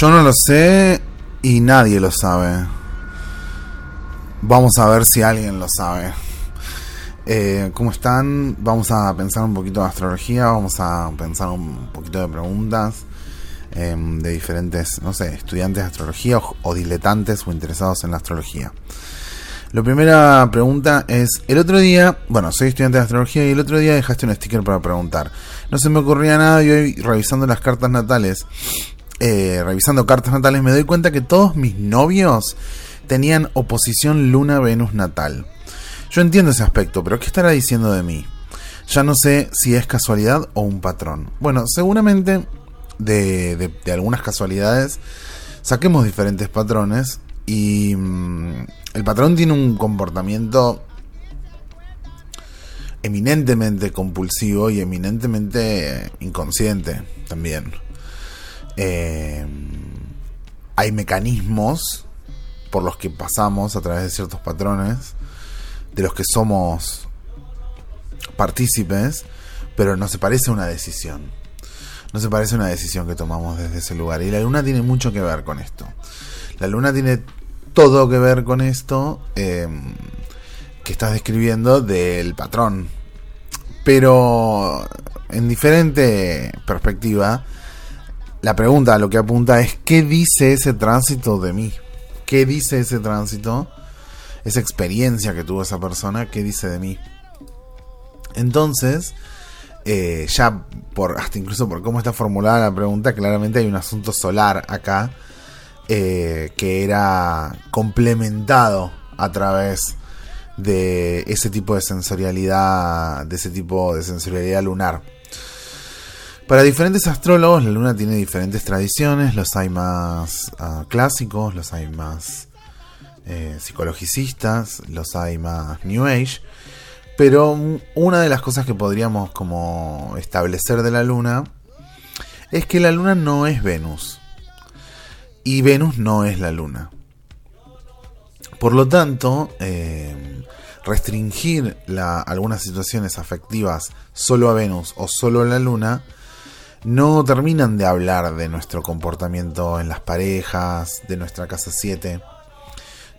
Yo no lo sé y nadie lo sabe. Vamos a ver si alguien lo sabe. Eh, ¿Cómo están? Vamos a pensar un poquito de astrología, vamos a pensar un poquito de preguntas em, de diferentes, no sé, estudiantes de astrología o, o diletantes o interesados en la astrología. La primera pregunta es, el otro día, bueno, soy estudiante de astrología y el otro día dejaste un sticker para preguntar. No se me ocurría nada y hoy revisando las cartas natales, eh, revisando cartas natales me doy cuenta que todos mis novios tenían oposición Luna-Venus natal. Yo entiendo ese aspecto, pero ¿qué estará diciendo de mí? Ya no sé si es casualidad o un patrón. Bueno, seguramente de, de, algunas casualidades saquemos diferentes patrones y mmm, el patrón tiene un comportamiento eminentemente compulsivo y eminentemente inconsciente también. Eh, hay mecanismos por los que pasamos a través de ciertos patrones, de los que somos partícipes, pero no se parece a una decisión. No se parece a una decisión que tomamos desde ese lugar. Y la luna tiene mucho que ver con esto. La luna tiene todo que ver con esto eh, que estás describiendo del patrón. Pero en diferente perspectiva, la pregunta lo que apunta es ¿qué dice ese tránsito de mí? ¿Qué dice ese tránsito? Esa experiencia que tuvo esa persona, ¿qué dice de mí? Entonces, eh, ya por hasta incluso por cómo está formulada la pregunta, claramente hay un asunto solar acá eh, que era complementado a través de ese tipo de sensorialidad, de ese tipo de sensorialidad lunar. Para diferentes astrólogos, la luna tiene diferentes tradiciones, los hay más uh, clásicos, los hay más eh, psicologicistas, los hay más New Age, pero una de las cosas que podríamos como establecer de la luna es que la luna no es Venus y Venus no es la luna. Por lo tanto, eh, restringir algunas situaciones afectivas solo a Venus o solo a la luna no terminan de hablar de nuestro comportamiento en las parejas, de nuestra casa 7.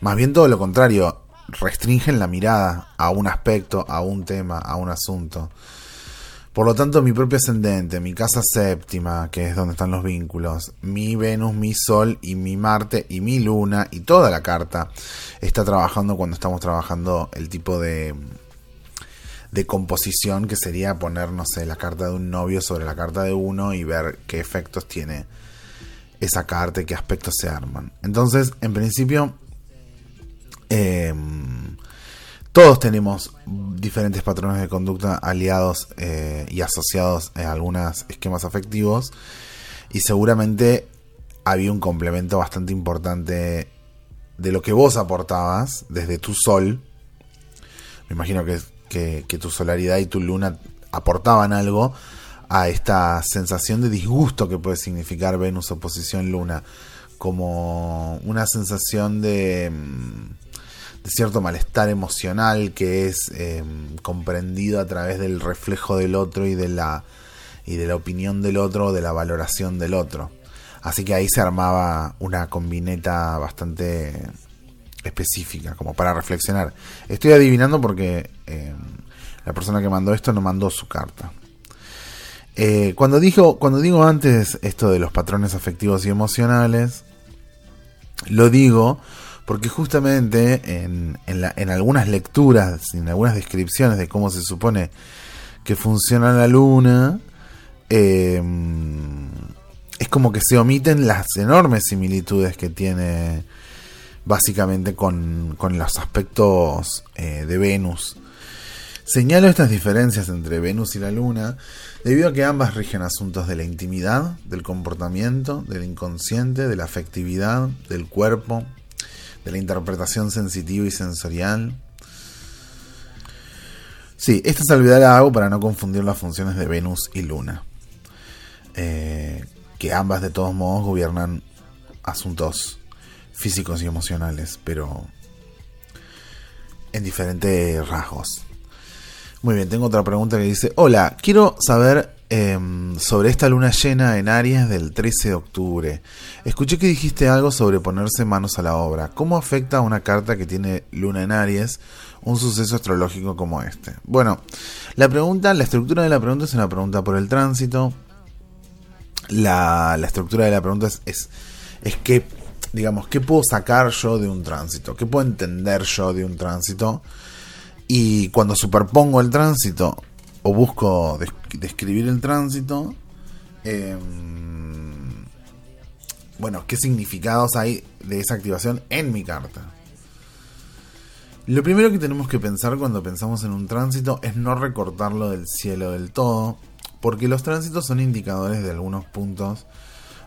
Más bien todo lo contrario, restringen la mirada a un aspecto, a un tema, a un asunto. Por lo tanto, mi propio ascendente, mi casa séptima, que es donde están los vínculos, mi Venus, mi Sol y mi Marte y mi Luna y toda la carta está trabajando cuando estamos trabajando el tipo de, de composición que sería poner, no sé, la carta de un novio sobre la carta de uno y ver qué efectos tiene esa carta y qué aspectos se arman. Entonces, en principio, eh, todos tenemos diferentes patrones de conducta aliados eh, y asociados a algunos esquemas afectivos y seguramente había un complemento bastante importante de lo que vos aportabas desde tu sol. Me imagino que, que, tu solaridad y tu luna aportaban algo a esta sensación de disgusto que puede significar Venus oposición luna como una sensación de de cierto malestar emocional que es eh, comprendido a través del reflejo del otro y de la y de la opinión del otro, de la valoración del otro. Así que ahí se armaba una combineta bastante específica, como para reflexionar. Estoy adivinando porque eh, la persona que mandó esto no mandó su carta. Eh, cuando, dijo, cuando digo antes esto de los patrones afectivos y emocionales, lo digo porque justamente en, algunas lecturas, en algunas descripciones de cómo se supone que funciona la luna, eh, es como que se omiten las enormes similitudes que tiene básicamente con, con los aspectos eh, de Venus. Señalo estas diferencias entre Venus y la Luna debido a que ambas rigen asuntos de la intimidad, del comportamiento, del inconsciente, de la afectividad, del cuerpo, de la interpretación sensitiva y sensorial. Sí, esta salvedad la hago para no confundir las funciones de Venus y Luna. Eh, que ambas de todos modos gobiernan asuntos físicos y emocionales, pero en diferentes rasgos. Muy bien, tengo otra pregunta que dice, hola, quiero saber em, sobre esta luna llena en Aries del 13 de octubre. Escuché que dijiste algo sobre ponerse manos a la obra. ¿Cómo afecta a una carta que tiene luna en Aries un suceso astrológico como este? Bueno, la pregunta, la estructura de la pregunta es una pregunta por el tránsito. La, estructura de la pregunta es, es, es que, digamos, ¿qué puedo sacar yo de un tránsito? ¿Qué puedo entender yo de un tránsito? Y cuando superpongo el tránsito o busco describir el tránsito, em, bueno, ¿qué significados hay de esa activación en mi carta? Lo primero que tenemos que pensar cuando pensamos en un tránsito es no recortarlo del cielo del todo, porque los tránsitos son indicadores de algunos puntos,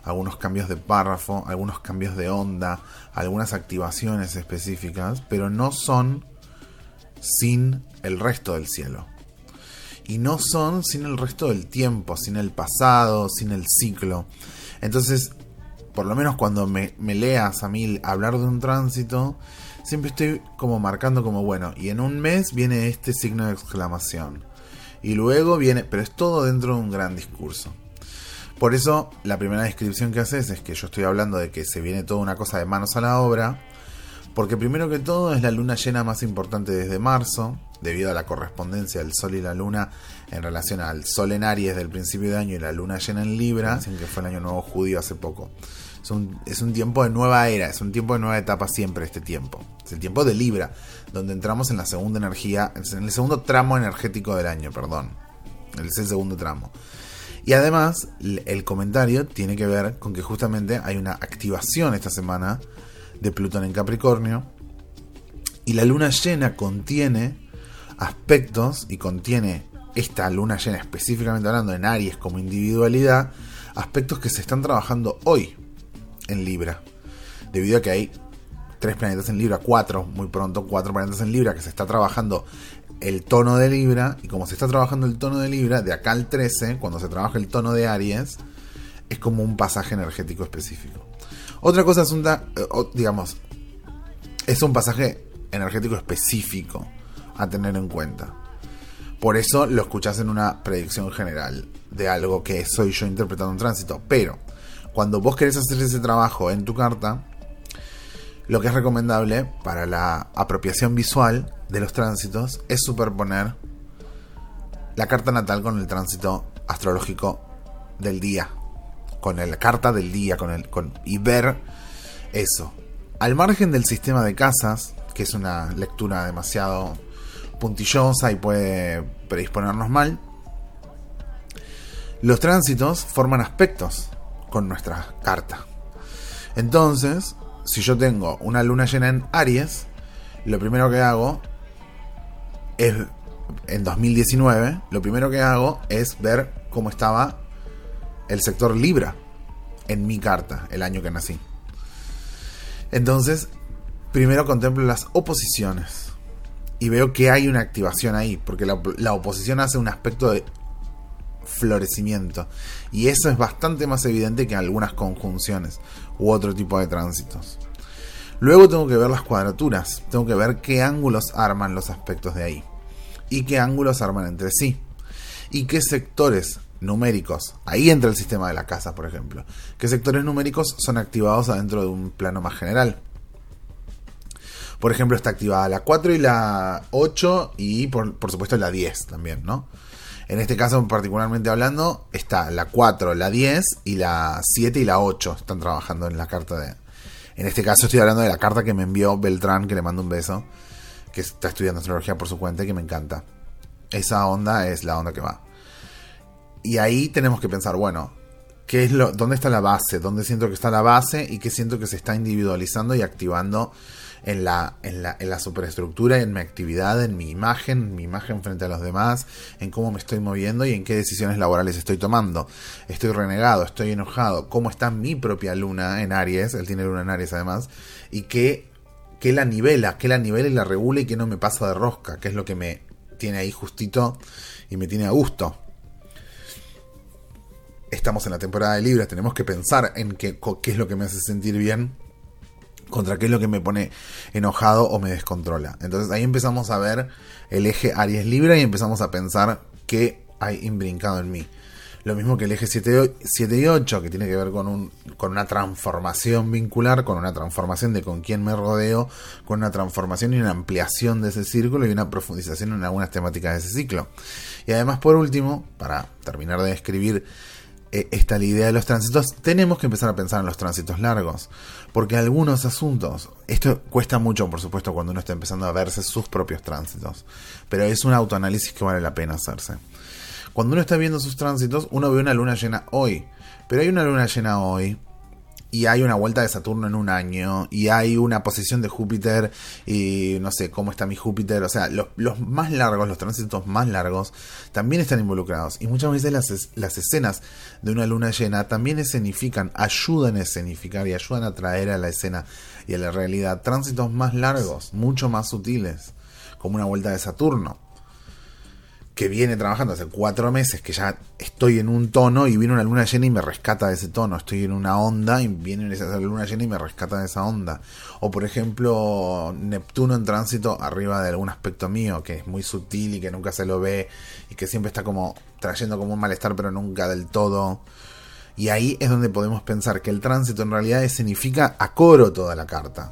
algunos cambios de párrafo, algunos cambios de onda, algunas activaciones específicas, pero no son sin el resto del cielo. Y no son sin el resto del tiempo, sin el pasado, sin el ciclo. Entonces, por lo menos cuando me, leas a mí hablar de un tránsito, siempre estoy como marcando como, bueno, y en un mes viene este signo de exclamación. Y luego viene, pero es todo dentro de un gran discurso. Por eso la primera descripción que haces es que yo estoy hablando de que se viene toda una cosa de manos a la obra porque primero que todo es la luna llena más importante desde marzo, debido a la correspondencia del Sol y la Luna en relación al Sol en Aries del principio de año y la Luna llena en Libra, dicen que fue el año nuevo judío hace poco. Es un, es un tiempo de nueva era, es un tiempo de nueva etapa siempre este tiempo. Es el tiempo de Libra, donde entramos en la segunda energía, en el segundo tramo energético del año, perdón. Es el segundo tramo. Y además, el comentario tiene que ver con que justamente hay una activación esta semana de Plutón en Capricornio. Y la luna llena contiene aspectos y contiene esta luna llena específicamente hablando en Aries como individualidad, aspectos que se están trabajando hoy en Libra. Debido a que hay tres planetas en Libra, cuatro, muy pronto, cuatro planetas en Libra, que se está trabajando el tono de Libra, y como se está trabajando el tono de Libra, de acá al 13, cuando se trabaja el tono de Aries, es como un pasaje energético específico. Otra cosa es un, eh, digamos, es un pasaje energético específico a tener en cuenta. Por eso lo escuchas en una predicción general de algo que soy yo interpretando en tránsito. Pero cuando vos querés hacer ese trabajo en tu carta, lo que es recomendable para la apropiación visual de los tránsitos es superponer la carta natal con el tránsito astrológico del día con la carta del día con el, con, y ver eso. Al margen del sistema de casas, que es una lectura demasiado puntillosa y puede predisponernos mal, los tránsitos forman aspectos con nuestra carta. Entonces, si yo tengo una luna llena en Aries, lo primero que hago es, en 2019, lo primero que hago es ver cómo estaba el sector Libra en mi carta, el año que nací. Entonces, primero contemplo las oposiciones y veo que hay una activación ahí, porque la, oposición hace un aspecto de florecimiento y eso es bastante más evidente que algunas conjunciones u otro tipo de tránsitos. Luego tengo que ver las cuadraturas, tengo que ver qué ángulos arman los aspectos de ahí y qué ángulos arman entre sí y qué sectores numéricos, ahí entra el sistema de la casa, por ejemplo, qué sectores numéricos son activados adentro de un plano más general. Por ejemplo, está activada la 4 y la 8 y por, supuesto la 10 también, ¿no? En este caso, particularmente hablando, está la 4, la 10 y la 7 y la 8 están trabajando en la carta de... En este caso estoy hablando de la carta que me envió Beltrán, que le mando un beso, que está estudiando astrología por su cuenta y que me encanta. Esa onda es la onda que va. Y ahí tenemos que pensar, bueno, ¿qué es lo, ¿dónde está la base? ¿Dónde siento que está la base? ¿Y qué siento que se está individualizando y activando en la, en la, en la superestructura, en mi actividad, en mi imagen, en mi imagen frente a los demás, en cómo me estoy moviendo y en qué decisiones laborales estoy tomando? ¿Estoy renegado? ¿Estoy enojado? ¿Cómo está mi propia luna en Aries? Él tiene luna en Aries además. ¿Y qué, la nivela? ¿Qué la nivela y la regula y qué no me pasa de rosca? ¿Qué es lo que me tiene ahí justito y me tiene a gusto? estamos en la temporada de Libra, tenemos que pensar en qué, qué es lo que me hace sentir bien contra qué es lo que me pone enojado o me descontrola. Entonces ahí empezamos a ver el eje Aries Libra y empezamos a pensar qué hay imbrincado en mí. Lo mismo que el eje 7, y 8, que tiene que ver con, un, con una transformación vincular, con una transformación de con quién me rodeo, con una transformación y una ampliación de ese círculo y una profundización en algunas temáticas de ese ciclo. Y además, por último, para terminar de describir eh, esta la idea de los tránsitos, tenemos que empezar a pensar en los tránsitos largos. Porque algunos asuntos, esto cuesta mucho, por supuesto, cuando uno está empezando a verse sus propios tránsitos, pero es un autoanálisis que vale la pena hacerse. Cuando uno está viendo sus tránsitos, uno ve una luna llena hoy. Pero hay una luna llena hoy y hay una vuelta de Saturno en un año, y hay una posición de Júpiter, y no sé cómo está mi Júpiter, o sea, los, más largos, los tránsitos más largos, también están involucrados. Y muchas veces las, las escenas de una luna llena también escenifican, ayudan a escenificar y ayudan a traer a la escena y a la realidad tránsitos más largos, mucho más sutiles, como una vuelta de Saturno que viene trabajando hace cuatro meses, que ya estoy en un tono y viene una luna llena y me rescata de ese tono. Estoy en una onda y viene esa luna llena y me rescata de esa onda. O por ejemplo, Neptuno en tránsito arriba de algún aspecto mío, que es muy sutil y que nunca se lo ve y que siempre está como trayendo como un malestar, pero nunca del todo. Y ahí es donde podemos pensar que el tránsito en realidad significa a coro toda la carta.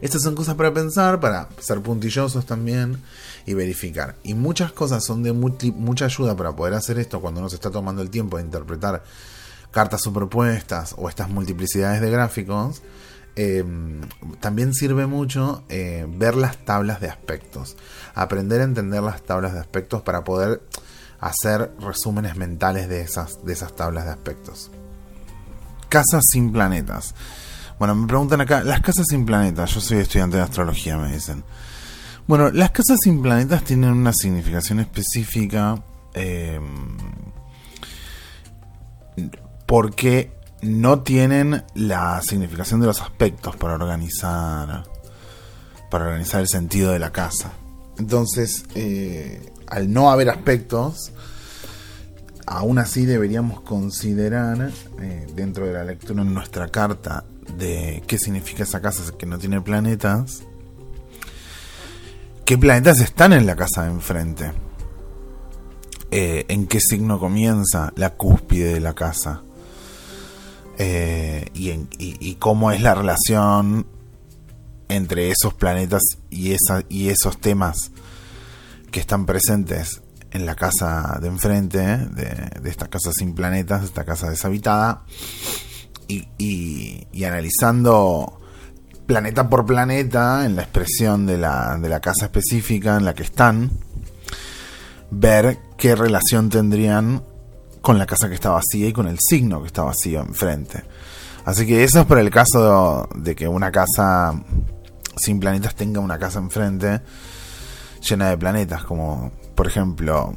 Estas son cosas para pensar, para ser puntillosos también y verificar. Y muchas cosas son de mucha ayuda para poder hacer esto cuando uno se está tomando el tiempo de interpretar cartas superpuestas o estas multiplicidades de gráficos. Em, también sirve mucho eh, ver las tablas de aspectos, aprender a entender las tablas de aspectos para poder hacer resúmenes mentales de esas, de esas tablas de aspectos. Casas sin planetas. Bueno, me preguntan acá, las casas sin planetas, yo soy estudiante de astrología, me dicen. Bueno, las casas sin planetas tienen una significación específica em, porque no tienen la significación de los aspectos para organizar para organizar el sentido de la casa. Entonces, eh, al no haber aspectos, aún así deberíamos considerar eh, dentro de la lectura en nuestra carta de qué significa esa casa que no tiene planetas qué planetas están en la casa de enfrente. Eh, en qué signo comienza la cúspide de la casa. Eh, y, cómo es la relación entre esos planetas y, esa, y esos temas que están presentes en la casa de enfrente, de, de esta casa sin planetas, esta casa deshabitada, y, y analizando planeta por planeta, en la expresión de la, de la casa específica en la que están, ver qué relación tendrían con la casa que está vacía y con el signo que está vacío enfrente. Así que eso es por el caso de, que una casa sin planetas tenga una casa enfrente llena de planetas, como por ejemplo,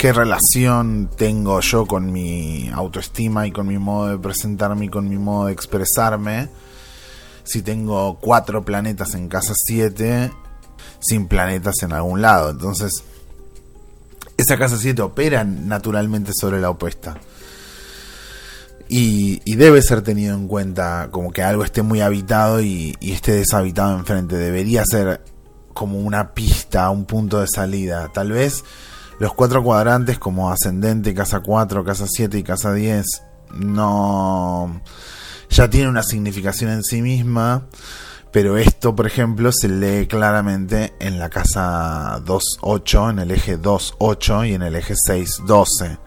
¿qué relación tengo yo con mi autoestima y con mi modo de presentarme y con mi modo de expresarme? si tengo cuatro planetas en casa 7 sin planetas en algún lado. Entonces, esa casa 7 opera naturalmente sobre la opuesta. Y, debe ser tenido en cuenta como que algo esté muy habitado y, y esté deshabitado enfrente. Debería ser como una pista, un punto de salida. Tal vez los cuatro cuadrantes como ascendente, casa 4, casa 7 y casa 10 no ya tiene una significación en sí misma, pero esto, por ejemplo, se lee claramente en la casa 2.8, en el eje 2.8 y en el eje 6.12.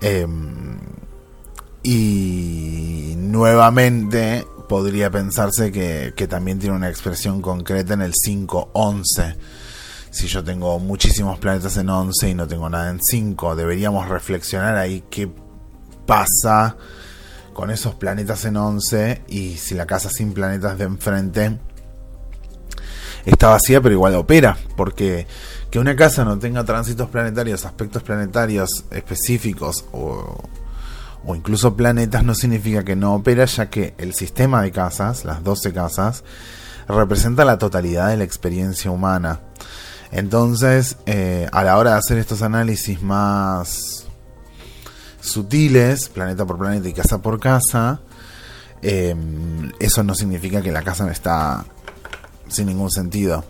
Em, y nuevamente podría pensarse que, que, también tiene una expresión concreta en el 5.11. Si yo tengo muchísimos planetas en 11 y no tengo nada en 5, deberíamos reflexionar ahí qué pasa con esos planetas en 11 y si la casa sin planetas de enfrente está vacía pero igual opera, porque que una casa no tenga tránsitos planetarios, aspectos planetarios específicos o, o incluso planetas no significa que no opera, ya que el sistema de casas, las 12 casas, representa la totalidad de la experiencia humana. Entonces, eh, a la hora de hacer estos análisis más sutiles, planeta por planeta y casa por casa, em, eso no significa que la casa está sin ningún sentido,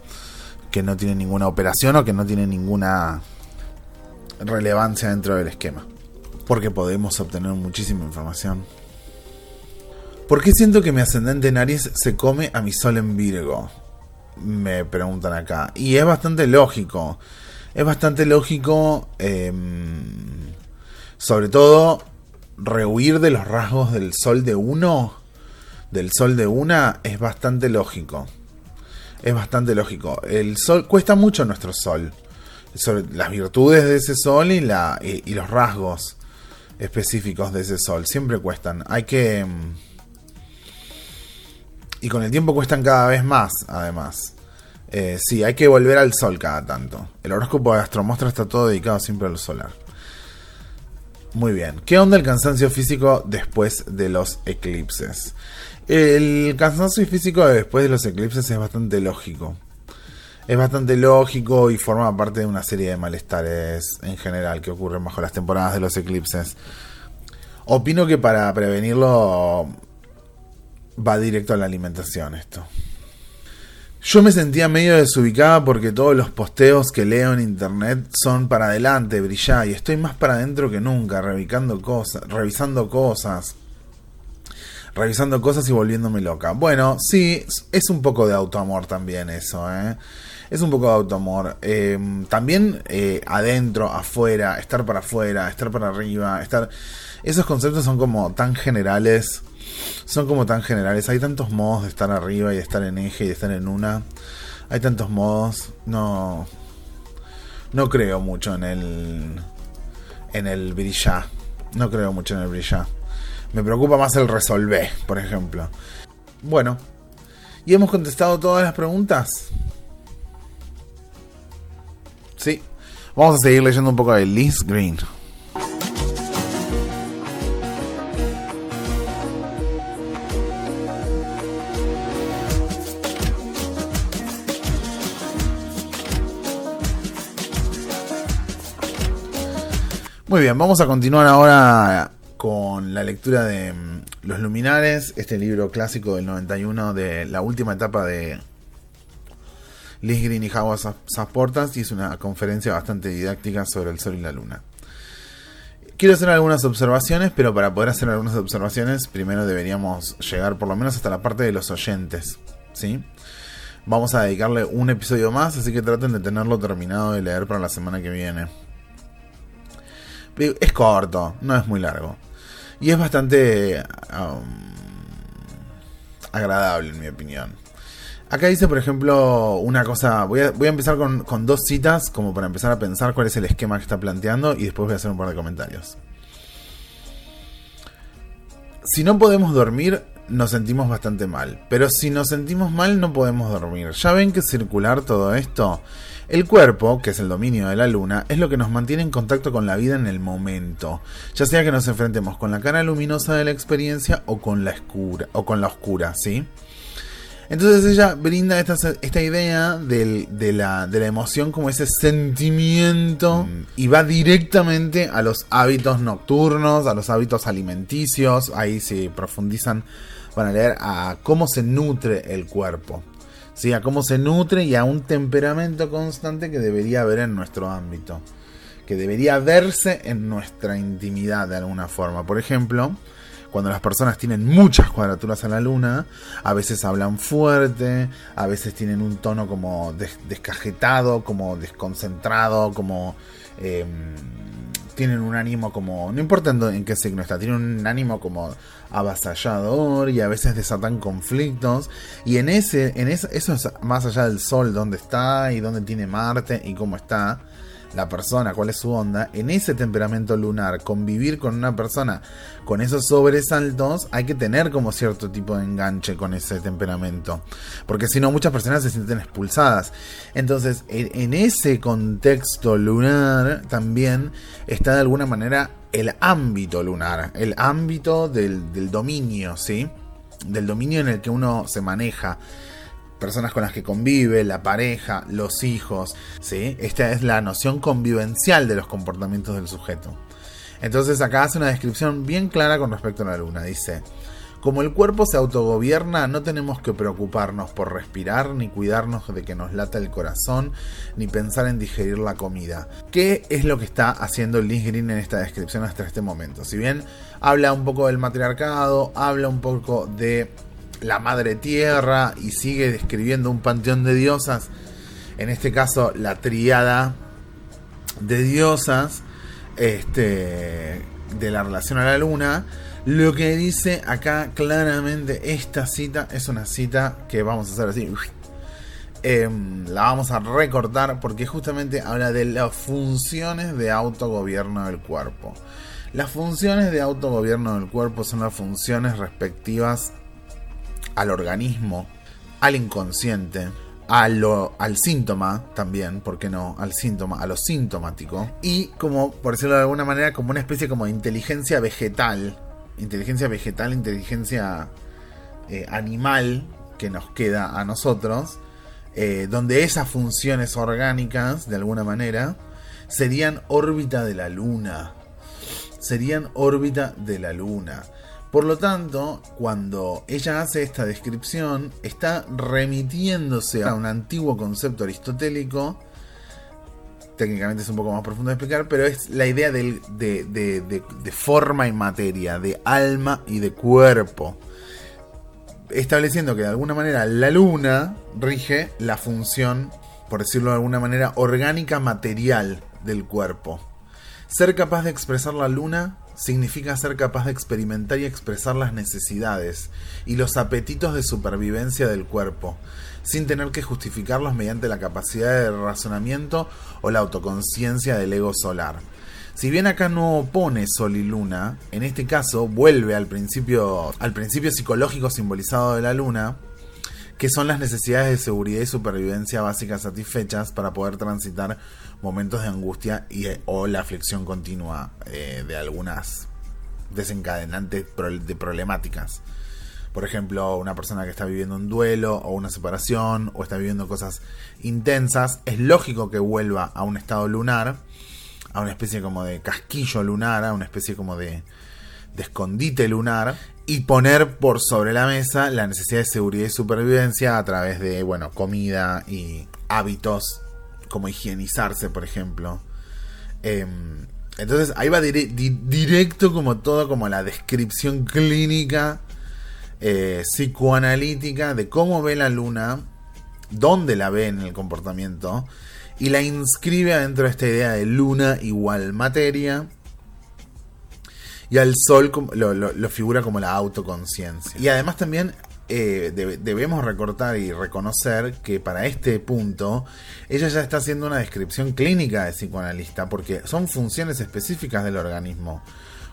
que no tiene ninguna operación o que no tiene ninguna relevancia dentro del esquema. Porque podemos obtener muchísima información. ¿Por qué siento que mi ascendente en Aries se come a mi sol en Virgo? Me preguntan acá. Y es bastante lógico. Es bastante lógico. Em, sobre todo, rehuir de los rasgos del sol de uno. Del sol de una. Es bastante lógico. Es bastante lógico. El sol. Cuesta mucho nuestro sol. Las virtudes de ese sol y, la, y los rasgos específicos de ese sol. Siempre cuestan. Hay que em, y con el tiempo cuestan cada vez más, además. Eh, sí, hay que volver al sol cada tanto. El horóscopo de Astromostra está todo dedicado siempre al solar. Muy bien. ¿Qué onda el cansancio físico después de los eclipses? El cansancio físico después de los eclipses es bastante lógico. Es bastante lógico y forma parte de una serie de malestares en general que ocurren bajo las temporadas de los eclipses. Opino que para prevenirlo va directo a la alimentación esto. Yo me sentía medio desubicada porque todos los posteos que leo en internet son para adelante, brillar, y estoy más para adentro que nunca, revisando cosas, revisando cosas, revisando cosas y volviéndome loca. Bueno, sí, es un poco de autoamor también eso, ¿eh? Es un poco de autoamor. Em, también eh, adentro, afuera, estar para afuera, estar para arriba, estar... Esos conceptos son como tan generales son como tan generales. Hay tantos modos de estar arriba y de estar en eje y de estar en una. Hay tantos modos. No. No creo mucho en el. En el brillar. No creo mucho en el brillar. Me preocupa más el resolver, por ejemplo. Bueno. ¿Y hemos contestado todas las preguntas? Sí. Vamos a seguir leyendo un poco de Liz Green. Muy bien, vamos a continuar ahora con la lectura de mm, Los Luminares, este libro clásico del 91 de la última etapa de Liz Green y Howard Saportas y es una conferencia bastante didáctica sobre el Sol y la Luna. Quiero hacer algunas observaciones, pero para poder hacer algunas observaciones primero deberíamos llegar por lo menos hasta la parte de los oyentes, ¿sí? Vamos a dedicarle un episodio más, así que traten de tenerlo terminado de leer para la semana que viene. Es corto, no es muy largo. Y es bastante um, agradable, en mi opinión. Acá dice, por ejemplo, una cosa. Voy a, voy a empezar con, con, dos citas, como para empezar a pensar cuál es el esquema que está planteando, y después voy a hacer un par de comentarios. Si no podemos dormir, nos sentimos bastante mal. Pero si nos sentimos mal, no podemos dormir. ¿Ya ven que circular todo esto? El cuerpo, que es el dominio de la luna, es lo que nos mantiene en contacto con la vida en el momento, ya sea que nos enfrentemos con la cara luminosa de la experiencia o con la oscura, o con la oscura, ¿sí? Entonces ella brinda esta, idea de, la, de la emoción como ese sentimiento y va directamente a los hábitos nocturnos, a los hábitos alimenticios, ahí se profundizan, van a leer a cómo se nutre el cuerpo a cómo se nutre y a un temperamento constante que debería haber en nuestro ámbito, que debería verse en nuestra intimidad de alguna forma. Por ejemplo, cuando las personas tienen muchas cuadraturas a la luna, a veces hablan fuerte, a veces tienen un tono como descajetado, como desconcentrado, como... Em, tienen un ánimo como, no importa en qué signo está, tienen un ánimo como avasallador y a veces desatan conflictos. Y en ese, en eso, eso es más allá del sol, dónde está y dónde tiene Marte y cómo está la persona, cuál es su onda, en ese temperamento lunar, convivir con una persona con esos sobresaltos, hay que tener como cierto tipo de enganche con ese temperamento. Porque si no, muchas personas se sienten expulsadas. Entonces, en, ese contexto lunar también está de alguna manera el ámbito lunar, el ámbito del, del dominio, ¿sí? Del dominio en el que uno se maneja personas con las que convive, la pareja, los hijos, ¿sí? Esta es la noción convivencial de los comportamientos del sujeto. Entonces acá hace una descripción bien clara con respecto a la luna. Dice, Como el cuerpo se autogobierna, no tenemos que preocuparnos por respirar, ni cuidarnos de que nos lata el corazón, ni pensar en digerir la comida. ¿Qué es lo que está haciendo Liz Green en esta descripción hasta este momento? Si bien habla un poco del matriarcado, habla un poco de la madre tierra y sigue describiendo un panteón de diosas, en este caso la triada de diosas, este, de la relación a la luna, lo que dice acá claramente esta cita es una cita que vamos a hacer así. Em, la vamos a recortar porque justamente habla de las funciones de autogobierno del cuerpo. Las funciones de autogobierno del cuerpo son las funciones respectivas al organismo, al inconsciente, al síntoma también, ¿por qué no? Al síntoma, a lo sintomático. Y como, por decirlo de alguna manera, como una especie como de inteligencia vegetal inteligencia vegetal, inteligencia eh, animal que nos queda a nosotros, eh, donde esas funciones orgánicas, de alguna manera, serían órbita de la luna. Serían órbita de la luna. Por lo tanto, cuando ella hace esta descripción, está remitiéndose a un antiguo concepto aristotélico técnicamente es un poco más profundo de explicar, pero es la idea de, de, forma y materia, de alma y de cuerpo. Estableciendo que de alguna manera la luna rige la función, por decirlo de alguna manera, orgánica material del cuerpo. Ser capaz de expresar la luna significa ser capaz de experimentar y expresar las necesidades y los apetitos de supervivencia del cuerpo, sin tener que justificarlos mediante la capacidad de razonamiento o la autoconciencia del ego solar. Si bien acá no opone Sol y Luna, en este caso vuelve al principio, al principio psicológico simbolizado de la Luna, que son las necesidades de seguridad y supervivencia básicas satisfechas para poder transitar momentos de angustia y, o la aflicción continua eh, de algunas desencadenantes de problemáticas. Por ejemplo, una persona que está viviendo un duelo o una separación o está viviendo cosas intensas, es lógico que vuelva a un estado lunar, a una especie como de casquillo lunar, a una especie como de, de escondite lunar y poner por sobre la mesa la necesidad de seguridad y supervivencia a través de, bueno, comida y hábitos como higienizarse, por ejemplo. Em, entonces ahí va directo como todo, como la descripción clínica eh, psicoanalítica de cómo ve la luna, dónde la ve en el comportamiento, y la inscribe dentro de esta idea de luna igual materia. Y al sol lo, figura como la autoconciencia. Y además también eh, debemos recortar y reconocer que para este punto ella ya está haciendo una descripción clínica de psicoanalista, porque son funciones específicas del organismo,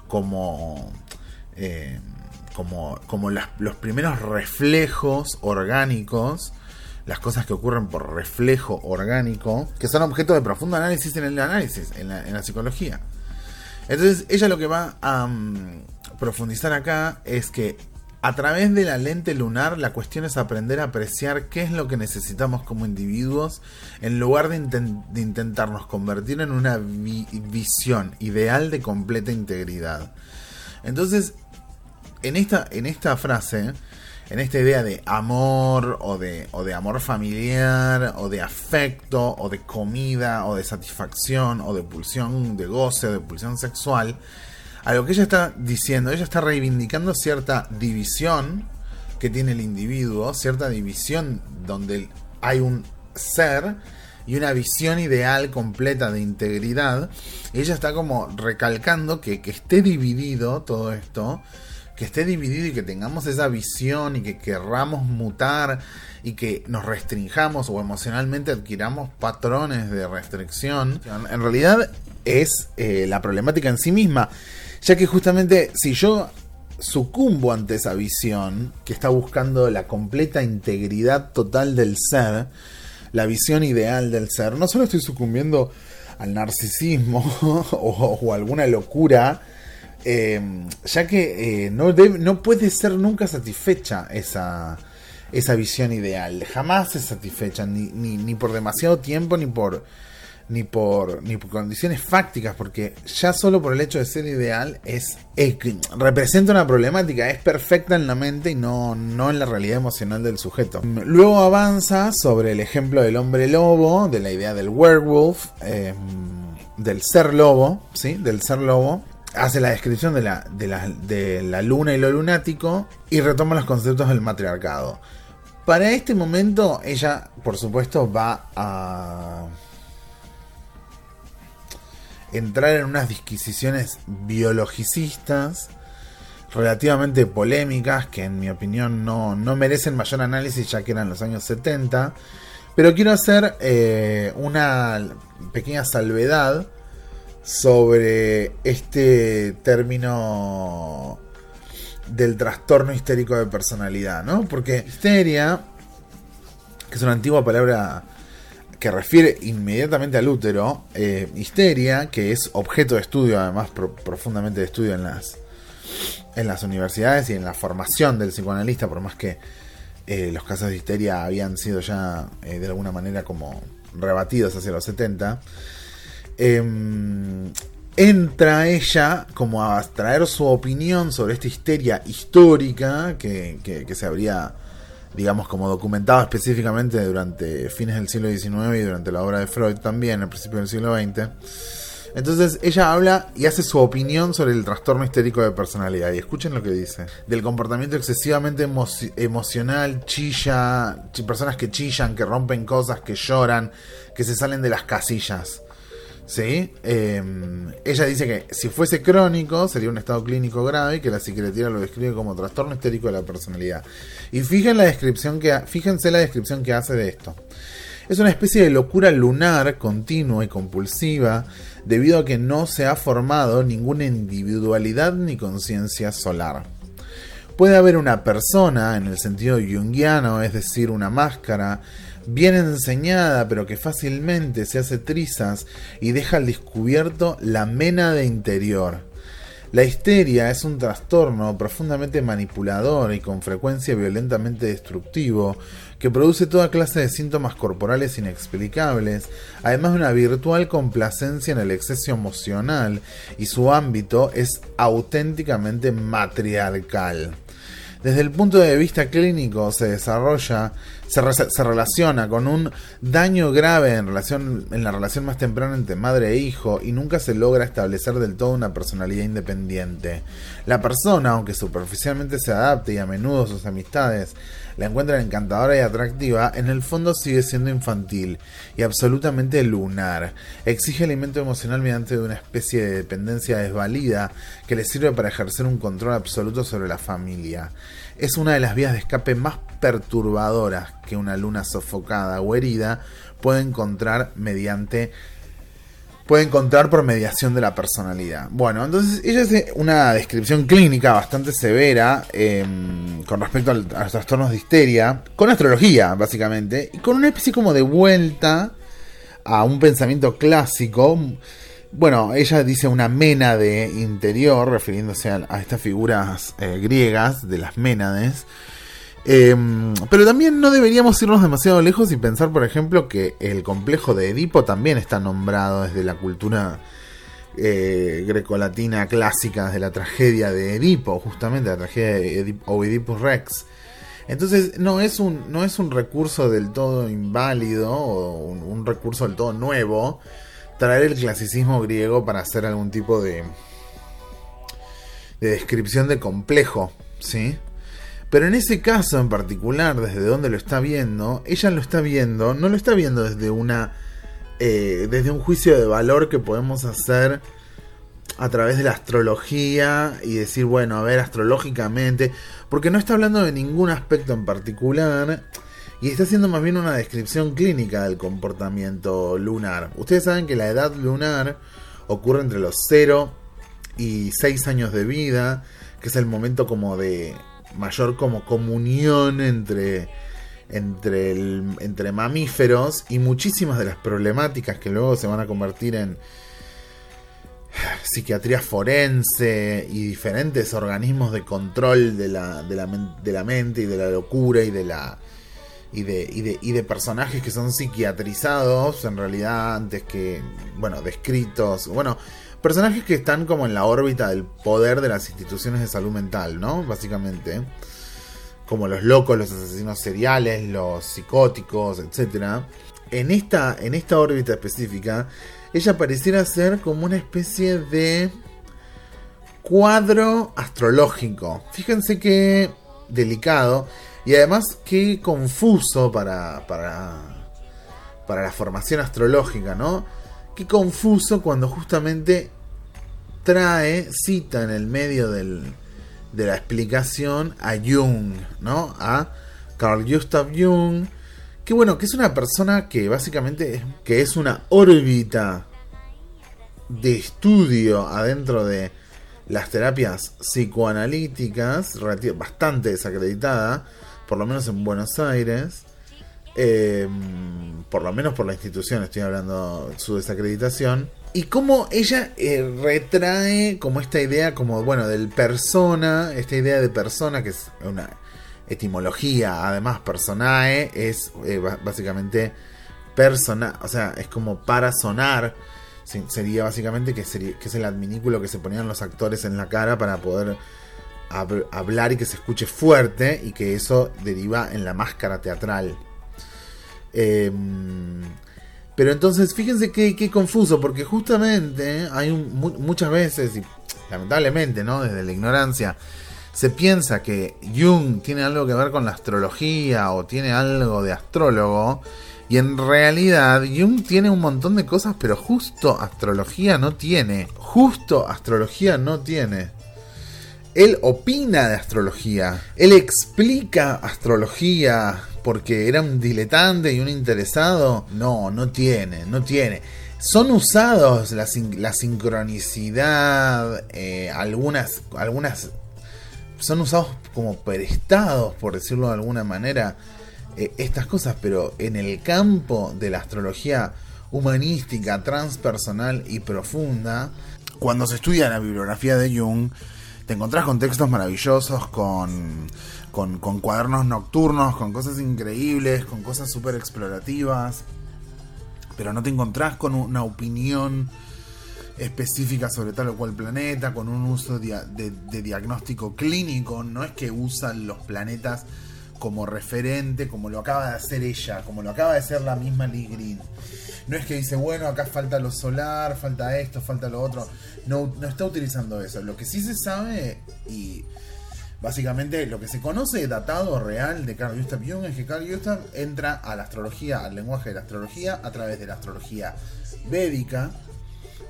como eh, como, los primeros reflejos orgánicos, las cosas que ocurren por reflejo orgánico, que son objeto de profundo análisis en el análisis, en la, psicología. Entonces, ella lo que va a mm, profundizar acá es que a través de la lente lunar la cuestión es aprender a apreciar qué es lo que necesitamos como individuos en lugar de, intentarnos convertir en una visión ideal de completa integridad. Entonces, en esta, en esta frase, en esta idea de amor o de, o de amor familiar o de afecto o de comida o de satisfacción o de pulsión de goce o de pulsión sexual, a lo que ella está diciendo, ella está reivindicando cierta división que tiene el individuo, cierta división donde hay un ser y una visión ideal completa de integridad. Y ella está como recalcando que, que esté dividido todo esto que esté dividido y que tengamos esa visión y que querramos mutar y que nos restringamos o emocionalmente adquiramos patrones de restricción, en realidad es eh, la problemática en sí misma, ya que justamente si yo sucumbo ante esa visión que está buscando la completa integridad total del ser, la visión ideal del ser, no solo estoy sucumbiendo al narcisismo o, o alguna locura, eh, ya que eh, no, no puede ser nunca satisfecha esa, esa visión ideal. Jamás es satisfecha, ni, ni, por demasiado tiempo, ni por, ni por, ni por condiciones fácticas, porque ya solo por el hecho de ser ideal es, representa una problemática, es perfecta en la mente y no, no en la realidad emocional del sujeto. Luego avanza sobre el ejemplo del hombre lobo, de la idea del werewolf, em, del ser lobo, ¿sí? Del ser lobo. Hace la descripción de la, de, la, de la luna y lo lunático y retoma los conceptos del matriarcado. Para este momento, ella, por supuesto, va a entrar en unas disquisiciones biologicistas relativamente polémicas que en mi opinión no, merecen mayor análisis ya que eran los años 70 pero quiero hacer eh, una pequeña salvedad sobre este término del trastorno histérico de personalidad, ¿no? Porque histeria, que es una antigua palabra que refiere inmediatamente al útero, eh, histeria, que es objeto de estudio, además profundamente de estudio en las, en las universidades y en la formación del psicoanalista, por más que eh, los casos de histeria habían sido ya eh, de alguna manera como rebatidos hacia los 70, em, entra ella como a traer su opinión sobre esta histeria histórica que, que se habría digamos, como documentado específicamente durante fines del siglo XIX y durante la obra de Freud también, al principio del siglo XX. Entonces ella habla y hace su opinión sobre el trastorno histérico de personalidad. Y escuchen lo que dice. Del comportamiento excesivamente emocional, chilla, personas que chillan, que rompen cosas, que lloran, que se salen de las casillas. ¿Sí? Em, ella dice que si fuese crónico sería un estado clínico grave y que la psiquiatría lo describe como trastorno histérico de la personalidad. Y fíjense la descripción que, fíjense la descripción que hace de esto. Es una especie de locura lunar, continua y compulsiva, debido a que no se ha formado ninguna individualidad ni conciencia solar. Puede haber una persona, en el sentido junguiano, es decir, una máscara, bien enseñada, pero que fácilmente se hace trizas y deja al descubierto la mena de interior. La histeria es un trastorno profundamente manipulador y con frecuencia violentamente destructivo, que produce toda clase de síntomas corporales inexplicables, además de una virtual complacencia en el exceso emocional, y su ámbito es auténticamente matriarcal. Desde el punto de vista clínico se desarrolla se, relaciona con un daño grave en, relación, en la relación más temprana entre madre e hijo y nunca se logra establecer del todo una personalidad independiente. La persona, aunque superficialmente se adapte y a menudo sus amistades la encuentran encantadora y atractiva, en el fondo sigue siendo infantil y absolutamente lunar. Exige alimento emocional mediante una especie de dependencia desvalida que le sirve para ejercer un control absoluto sobre la familia es una de las vías de escape más perturbadoras que una luna sofocada o herida puede encontrar mediante puede encontrar por mediación de la personalidad. Bueno, entonces ella hace una descripción clínica bastante severa em, con respecto a los trastornos de histeria, con astrología básicamente, y con una especie como de vuelta a un pensamiento clásico bueno, ella dice una de interior, refiriéndose a, estas figuras eh, griegas de las ménades. Em, pero también no deberíamos irnos demasiado lejos y pensar, por ejemplo, que el complejo de Edipo también está nombrado desde la cultura eh, grecolatina clásica, de la tragedia de Edipo, justamente la tragedia de Edipo, Oedipus Rex. Entonces no es un, no es un recurso del todo inválido o un recurso del todo nuevo traer el clasicismo griego para hacer algún tipo de, de descripción de complejo, ¿sí? Pero en ese caso en particular, desde donde lo está viendo, ella lo está viendo, no lo está viendo desde una. Eh, desde un juicio de valor que podemos hacer a través de la astrología y decir, bueno, a ver, astrológicamente, porque no está hablando de ningún aspecto en particular y está haciendo más bien una descripción clínica del comportamiento lunar. Ustedes saben que la edad lunar ocurre entre los 0 y 6 años de vida, que es el momento como de mayor como comunión entre entre, entre mamíferos y muchísimas de las problemáticas que luego se van a convertir en psiquiatría forense y diferentes organismos de control de la, de la, de la mente y de la locura y de la y de, y de, y de personajes que son psiquiatrizados en realidad antes que, bueno, descritos, bueno, personajes que están como en la órbita del poder de las instituciones de salud mental, ¿no? Básicamente, como los locos, los asesinos seriales, los psicóticos, etc. En esta, en esta órbita específica, ella pareciera ser como una especie de cuadro astrológico. Fíjense qué delicado y además qué confuso para, para, para la formación astrológica, ¿no? Qué confuso cuando justamente trae, cita en el medio del, de la explicación a Jung, ¿no? A Carl Gustav Jung, que bueno, que es una persona que básicamente que es una órbita de estudio adentro de las terapias psicoanalíticas, bastante desacreditada, por lo menos en Buenos Aires, em, por lo menos por la institución, estoy hablando su desacreditación, y cómo ella eh, retrae como esta idea, como bueno, del persona, esta idea de persona, que es una etimología, además personae, es eh, básicamente persona, o sea, es como para sonar sería básicamente que, sería, que es el adminículo que se ponían los actores en la cara para poder hablar y que se escuche fuerte y que eso deriva en la máscara teatral. Em, pero entonces, fíjense qué, confuso, porque justamente hay muchas veces, y lamentablemente, ¿no? Desde la ignorancia, se piensa que Jung tiene algo que ver con la astrología o tiene algo de astrólogo y en realidad Jung tiene un montón de cosas, pero justo astrología no tiene. Justo astrología no tiene. Él opina de astrología. Él explica astrología porque era un diletante y un interesado. No, no tiene, no tiene. Son usados la, sincronicidad, eh, algunas, algunas son usados como prestados, por decirlo de alguna manera eh, estas cosas, pero en el campo de la astrología humanística, transpersonal y profunda, cuando se estudia la bibliografía de Jung, te encontrás con textos maravillosos, con, con, cuadernos nocturnos, con cosas increíbles, con cosas súper explorativas, pero no te encontrás con una opinión específica sobre tal o cual planeta, con un uso de, diagnóstico clínico, no es que usan los planetas como referente, como lo acaba de hacer ella, como lo acaba de hacer la misma Lee Green. No es que dice, bueno, acá falta lo solar, falta esto, falta lo otro. No está utilizando eso. Lo que sí se sabe, y básicamente lo que se conoce datado real de Carl Gustav Jung es que Carl Gustav entra a la astrología, al lenguaje de la astrología, a través de la astrología védica,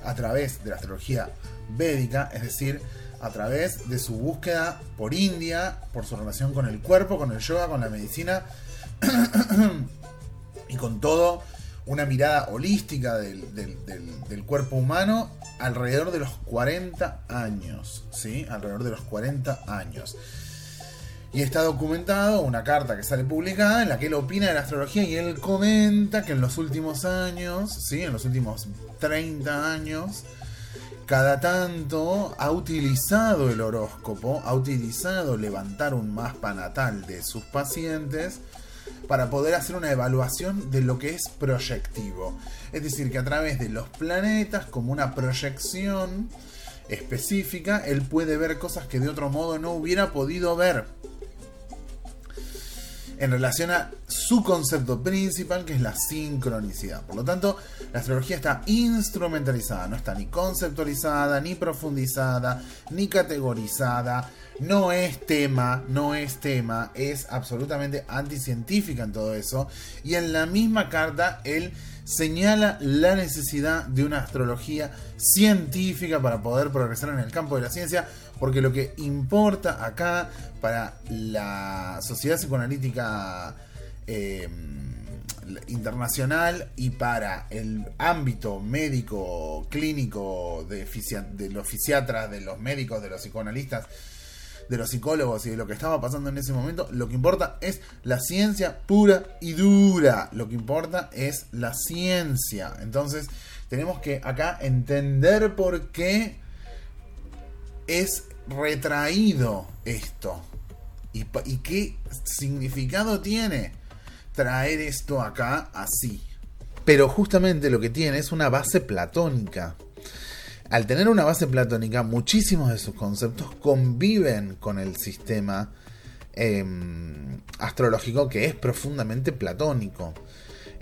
a través de la astrología védica, es decir, a través de su búsqueda por India, por su relación con el cuerpo, con el yoga, con la medicina y con todo una mirada holística del, cuerpo humano alrededor de los 40 años, ¿sí? Alrededor de los 40 años. Y está documentado una carta que sale publicada en la que él opina de la astrología y él comenta que en los últimos años, ¿sí? En los últimos 30 años, cada tanto ha utilizado el horóscopo, ha utilizado levantar un mapa natal de sus pacientes para poder hacer una evaluación de lo que es proyectivo. Es decir, que a través de los planetas, como una proyección específica, él puede ver cosas que de otro modo no hubiera podido ver en relación a su concepto principal, que es la sincronicidad. Por lo tanto, la astrología está instrumentalizada, no está ni conceptualizada, ni profundizada, ni categorizada. No es tema, no es tema, es absolutamente anticientífica en todo eso. Y en la misma carta, él señala la necesidad de una astrología científica para poder progresar en el campo de la ciencia, porque lo que importa acá para la sociedad psicoanalítica eh, internacional y para el ámbito médico, clínico de, de los fisiatras, de los médicos, de los psicoanalistas, de los psicólogos y de lo que estaba pasando en ese momento, lo que importa es la ciencia pura y dura. Lo que importa es la ciencia. Entonces, tenemos que acá entender por qué es retraído esto. ¿Y, qué significado tiene? traer esto acá así. Pero justamente lo que tiene es una base platónica. Al tener una base platónica, muchísimos de sus conceptos conviven con el sistema em, astrológico que es profundamente platónico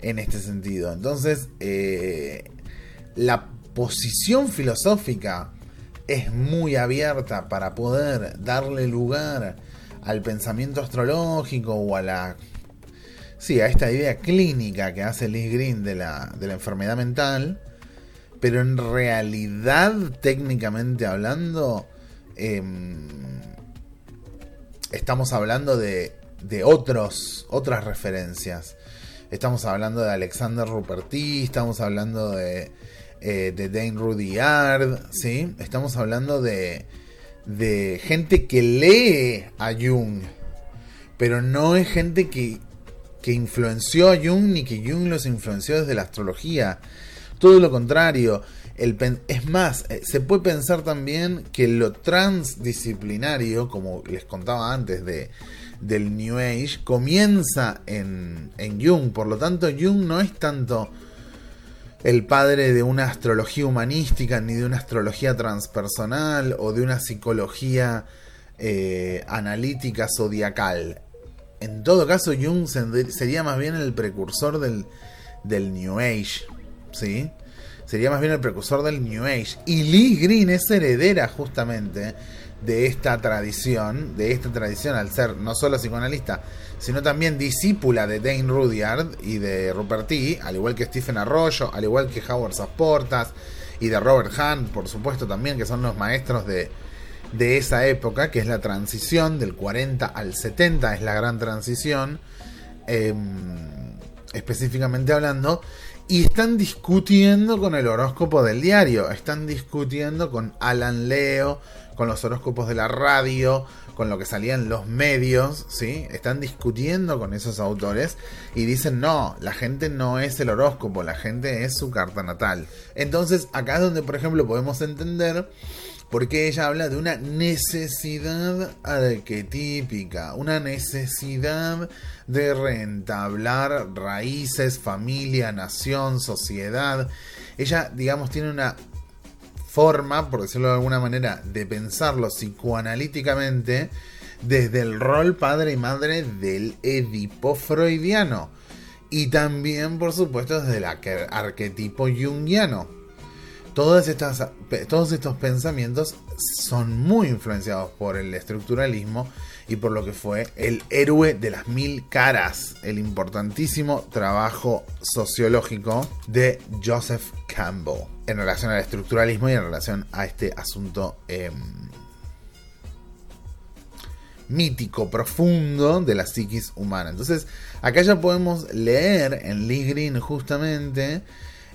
en este sentido. Entonces, eh, la posición filosófica es muy abierta para poder darle lugar al pensamiento astrológico o a la sí, a esta idea clínica que hace Liz Green de la, de la enfermedad mental, pero en realidad, técnicamente hablando, em, estamos hablando de, de otros, otras referencias. Estamos hablando de Alexander Ruperti, estamos hablando de, eh, de Dane Rudyard, ¿sí? Estamos hablando de, de gente que lee a Jung, pero no es gente que que influenció a Jung ni que Jung los influenció desde la astrología. Todo lo contrario. Es más, eh, se puede pensar también que lo transdisciplinario, como les contaba antes de, del New Age, comienza en, en Jung. Por lo tanto, Jung no es tanto el padre de una astrología humanística, ni de una astrología transpersonal o de una psicología eh, analítica zodiacal en todo caso, Jung sería más bien el precursor del, del New Age. ¿Sí? Sería más bien el precursor del New Age. Y Lee Green es heredera justamente de esta tradición, de esta tradición al ser no solo psicoanalista, sino también discípula de Dane Rudyard y de Rupert T, al igual que Stephen Arroyo, al igual que Howard Sasportas y de Robert Hunt, por supuesto también, que son los maestros de, de esa época, que es la transición del 40 al 70, es la gran transición, em, específicamente hablando, y están discutiendo con el horóscopo del diario, están discutiendo con Alan Leo, con los horóscopos de la radio, con lo que salían los medios, ¿sí? Están discutiendo con esos autores y dicen, no, la gente no es el horóscopo, la gente es su carta natal. Entonces, acá es donde, por ejemplo, podemos entender porque ella habla de una necesidad arquetípica, una necesidad de rentablar raíces, familia, nación, sociedad. Ella, digamos, tiene una forma, por decirlo de alguna manera, de pensarlo psicoanalíticamente desde el rol padre y madre del Edipo freudiano. Y también, por supuesto, desde el arquetipo jungiano todos estos pensamientos son muy influenciados por el estructuralismo y por lo que fue el héroe de las mil caras, el importantísimo trabajo sociológico de Joseph Campbell en relación al estructuralismo y en relación a este asunto em, mítico, profundo de la psiquis humana. Entonces, acá ya podemos leer en Lee Green justamente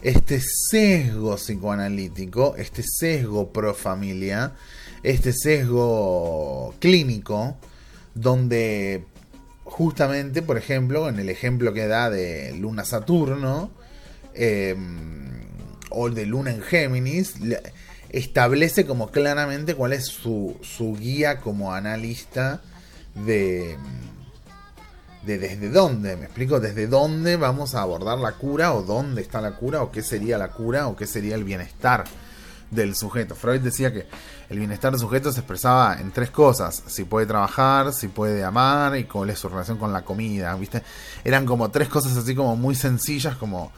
este sesgo psicoanalítico, este sesgo pro familia, este sesgo clínico, donde justamente, por ejemplo, en el ejemplo que da de Luna Saturno, em, o de Luna en Géminis, establece como claramente cuál es su, su guía como analista de de desde dónde, me explico, desde dónde vamos a abordar la cura o dónde está la cura o qué sería la cura o qué sería el bienestar del sujeto. Freud decía que el bienestar del sujeto se expresaba en tres cosas, si puede trabajar, si puede amar y cuál es su relación con la comida, ¿viste? Eran como tres cosas así como muy sencillas, como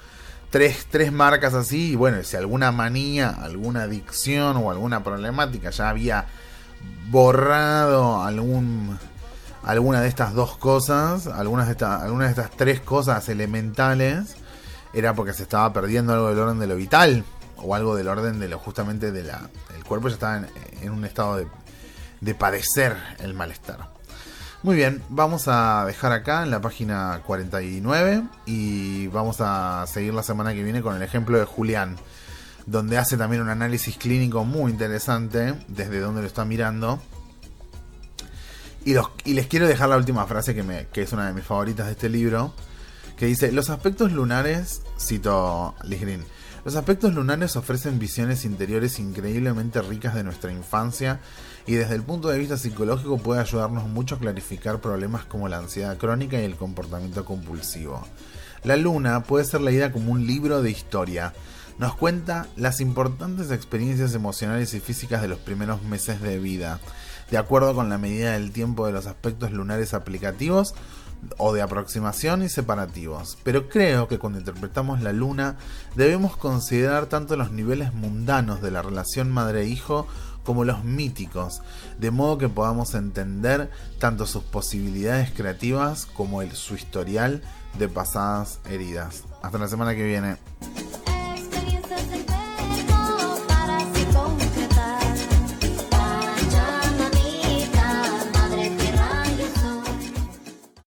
tres, tres marcas así, y bueno, si alguna manía, alguna adicción o alguna problemática ya había borrado algún alguna de estas dos cosas, algunas de, estas tres cosas elementales, era porque se estaba perdiendo algo del orden de lo vital, o algo del orden de lo justamente de la... El cuerpo ya estaba en, un estado de, de padecer el malestar. Muy bien, vamos a dejar acá en la página 49 y vamos a seguir la semana que viene con el ejemplo de Julián, donde hace también un análisis clínico muy interesante desde donde lo está mirando y, les quiero dejar la última frase que, me, que es una de mis favoritas de este libro, que dice, los aspectos lunares, cito Liz Green, Los aspectos lunares ofrecen visiones interiores increíblemente ricas de nuestra infancia y desde el punto de vista psicológico puede ayudarnos mucho a clarificar problemas como la ansiedad crónica y el comportamiento compulsivo. La luna puede ser leída como un libro de historia. Nos cuenta las importantes experiencias emocionales y físicas de los primeros meses de vida, de acuerdo con la medida del tiempo de los aspectos lunares aplicativos o de aproximación y separativos. Pero creo que cuando interpretamos la luna debemos considerar tanto los niveles mundanos de la relación madre-hijo como los míticos, de modo que podamos entender tanto sus posibilidades creativas como el, su historial de pasadas heridas. Hasta la semana que viene.